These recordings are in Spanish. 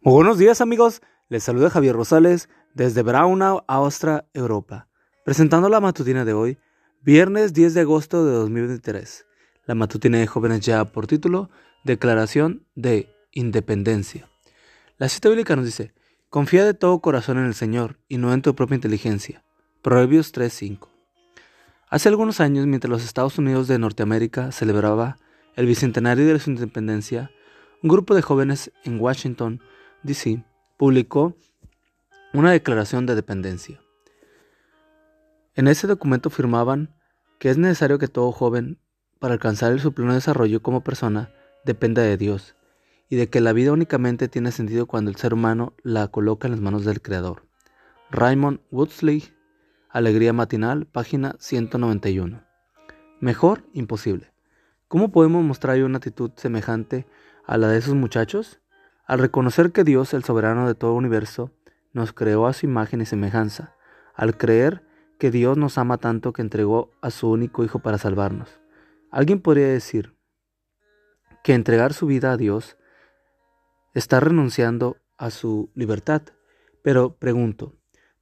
Muy buenos días amigos, les saluda Javier Rosales desde Braunau, Austria, Europa, presentando la matutina de hoy, viernes 10 de agosto de 2023. La matutina de jóvenes ya por título Declaración de Independencia. La cita bíblica nos dice, confía de todo corazón en el Señor y no en tu propia inteligencia. Proverbios 3:5. Hace algunos años, mientras los Estados Unidos de Norteamérica celebraba el bicentenario de su independencia, un grupo de jóvenes en Washington, D.C., publicó una declaración de dependencia. En ese documento afirmaban que es necesario que todo joven, para alcanzar su pleno desarrollo como persona, dependa de Dios, y de que la vida únicamente tiene sentido cuando el ser humano la coloca en las manos del Creador. Raymond Woodsley, Alegría Matinal, página 191. Mejor, imposible. ¿Cómo podemos mostrar una actitud semejante a la de esos muchachos? Al reconocer que Dios, el soberano de todo universo, nos creó a su imagen y semejanza, al creer que Dios nos ama tanto que entregó a su único Hijo para salvarnos. Alguien podría decir que entregar su vida a Dios está renunciando a su libertad, pero pregunto,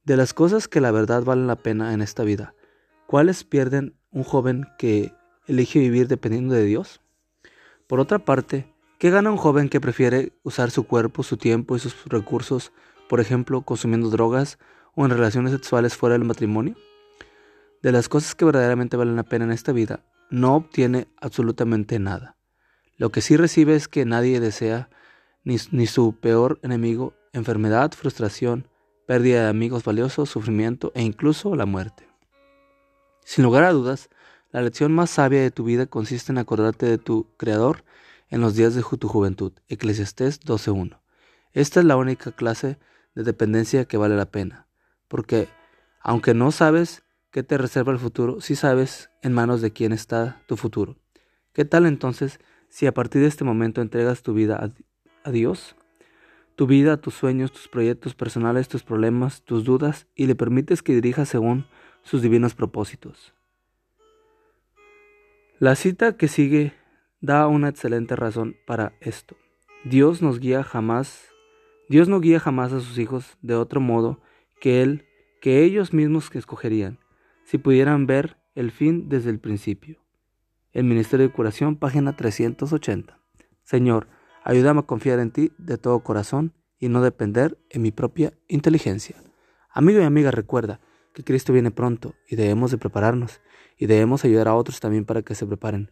de las cosas que la verdad valen la pena en esta vida, ¿cuáles pierden un joven que elige vivir dependiendo de Dios? Por otra parte, ¿qué gana un joven que prefiere usar su cuerpo, su tiempo y sus recursos, por ejemplo, consumiendo drogas o en relaciones sexuales fuera del matrimonio? De las cosas que verdaderamente valen la pena en esta vida, no obtiene absolutamente nada. Lo que sí recibe es que nadie desea, ni, ni su peor enemigo, enfermedad, frustración, pérdida de amigos valiosos, sufrimiento e incluso la muerte. Sin lugar a dudas, la lección más sabia de tu vida consiste en acordarte de tu Creador en los días de tu juventud. Eclesiastés 12.1. Esta es la única clase de dependencia que vale la pena, porque aunque no sabes qué te reserva el futuro, sí sabes en manos de quién está tu futuro. ¿Qué tal entonces si a partir de este momento entregas tu vida a, Dios? Tu vida, tus sueños, tus proyectos personales, tus problemas, tus dudas, y le permites que dirija según sus divinos propósitos. La cita que sigue da una excelente razón para esto. Dios nos guía jamás, Dios no guía jamás a sus hijos de otro modo que él, que ellos mismos que escogerían, si pudieran ver el fin desde el principio. El Ministerio de Curación, página 380. Señor, ayúdame a confiar en ti de todo corazón y no depender en mi propia inteligencia. Amigo y amiga, recuerda, que Cristo viene pronto y debemos de prepararnos y debemos ayudar a otros también para que se preparen,